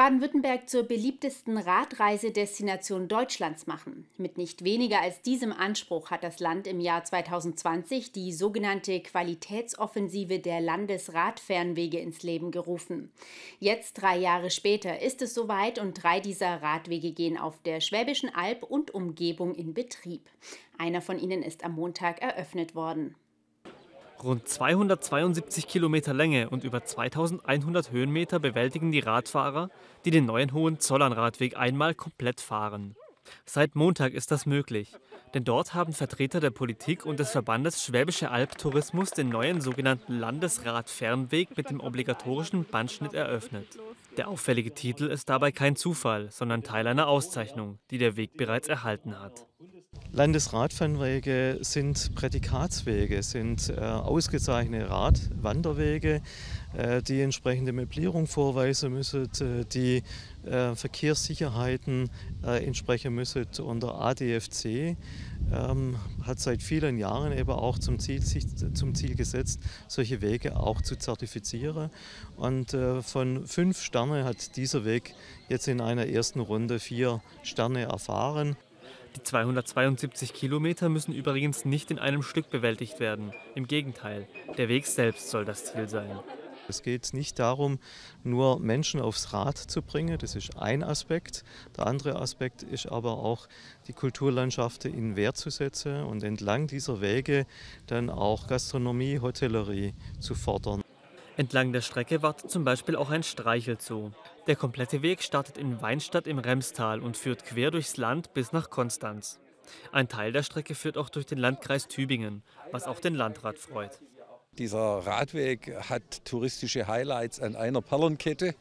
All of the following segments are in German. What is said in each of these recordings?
Baden-Württemberg zur beliebtesten Radreisedestination Deutschlands machen. Mit nicht weniger als diesem Anspruch hat das Land im Jahr 2020 die sogenannte Qualitätsoffensive der Landesradfernwege ins Leben gerufen. Jetzt, drei Jahre später, ist es soweit und drei dieser Radwege gehen auf der Schwäbischen Alb und Umgebung in Betrieb. Einer von ihnen ist am Montag eröffnet worden. Rund 272 Kilometer Länge und über 2100 Höhenmeter bewältigen die Radfahrer, die den neuen Hohenzollern-Radweg einmal komplett fahren. Seit Montag ist das möglich, denn dort haben Vertreter der Politik und des Verbandes Schwäbische Albtourismus den neuen sogenannten Landesradfernweg mit dem obligatorischen Bandschnitt eröffnet. Der auffällige Titel ist dabei kein Zufall, sondern Teil einer Auszeichnung, die der Weg bereits erhalten hat. Landesradfernwege sind Prädikatswege, sind äh, ausgezeichnete Radwanderwege, äh, die entsprechende Möblierung vorweisen müssen, äh, die äh, Verkehrssicherheiten äh, entsprechen müssen. Und der ADFC ähm, hat seit vielen Jahren eben auch zum Ziel, sich zum Ziel gesetzt, solche Wege auch zu zertifizieren. Und äh, von fünf Sterne hat dieser Weg jetzt in einer ersten Runde vier Sterne erfahren. Die 272 Kilometer müssen übrigens nicht in einem Stück bewältigt werden. Im Gegenteil, der Weg selbst soll das Ziel sein. Es geht nicht darum, nur Menschen aufs Rad zu bringen, das ist ein Aspekt. Der andere Aspekt ist aber auch, die Kulturlandschaften in Wert zu setzen und entlang dieser Wege dann auch Gastronomie, Hotellerie zu fordern. Entlang der Strecke wartet zum Beispiel auch ein Streichelzoo. Der komplette Weg startet in Weinstadt im Remstal und führt quer durchs Land bis nach Konstanz. Ein Teil der Strecke führt auch durch den Landkreis Tübingen, was auch den Landrat freut. Dieser Radweg hat touristische Highlights an einer Perlenkette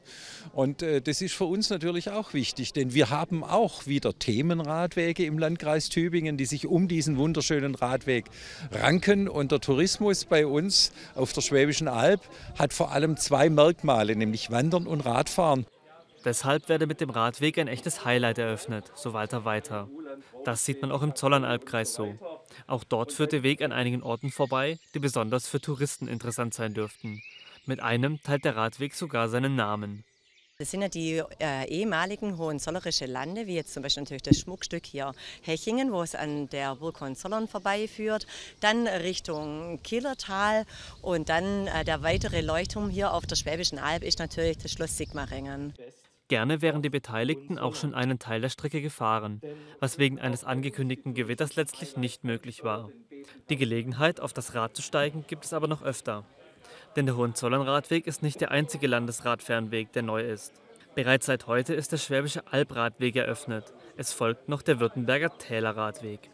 und äh, das ist für uns natürlich auch wichtig, denn wir haben auch wieder Themenradwege im Landkreis Tübingen, die sich um diesen wunderschönen Radweg ranken und der Tourismus bei uns auf der Schwäbischen Alb hat vor allem zwei Merkmale, nämlich Wandern und Radfahren. Deshalb werde mit dem Radweg ein echtes Highlight eröffnet, so Walter weiter. Das sieht man auch im Zollernalbkreis so. Auch dort führt der Weg an einigen Orten vorbei, die besonders für Touristen interessant sein dürften. Mit einem teilt der Radweg sogar seinen Namen. Das sind ja die äh, ehemaligen Hohenzollerische Lande, wie jetzt zum Beispiel natürlich das Schmuckstück hier Hechingen, wo es an der Burg Hohenzollern vorbeiführt, dann Richtung Kielertal und dann äh, der weitere Leuchtturm hier auf der Schwäbischen Alb ist natürlich das Schloss Sigmaringen. Gerne wären die Beteiligten auch schon einen Teil der Strecke gefahren, was wegen eines angekündigten Gewitters letztlich nicht möglich war. Die Gelegenheit, auf das Rad zu steigen, gibt es aber noch öfter. Denn der Hohenzollernradweg ist nicht der einzige Landesradfernweg, der neu ist. Bereits seit heute ist der Schwäbische Albradweg eröffnet. Es folgt noch der Württemberger Tälerradweg.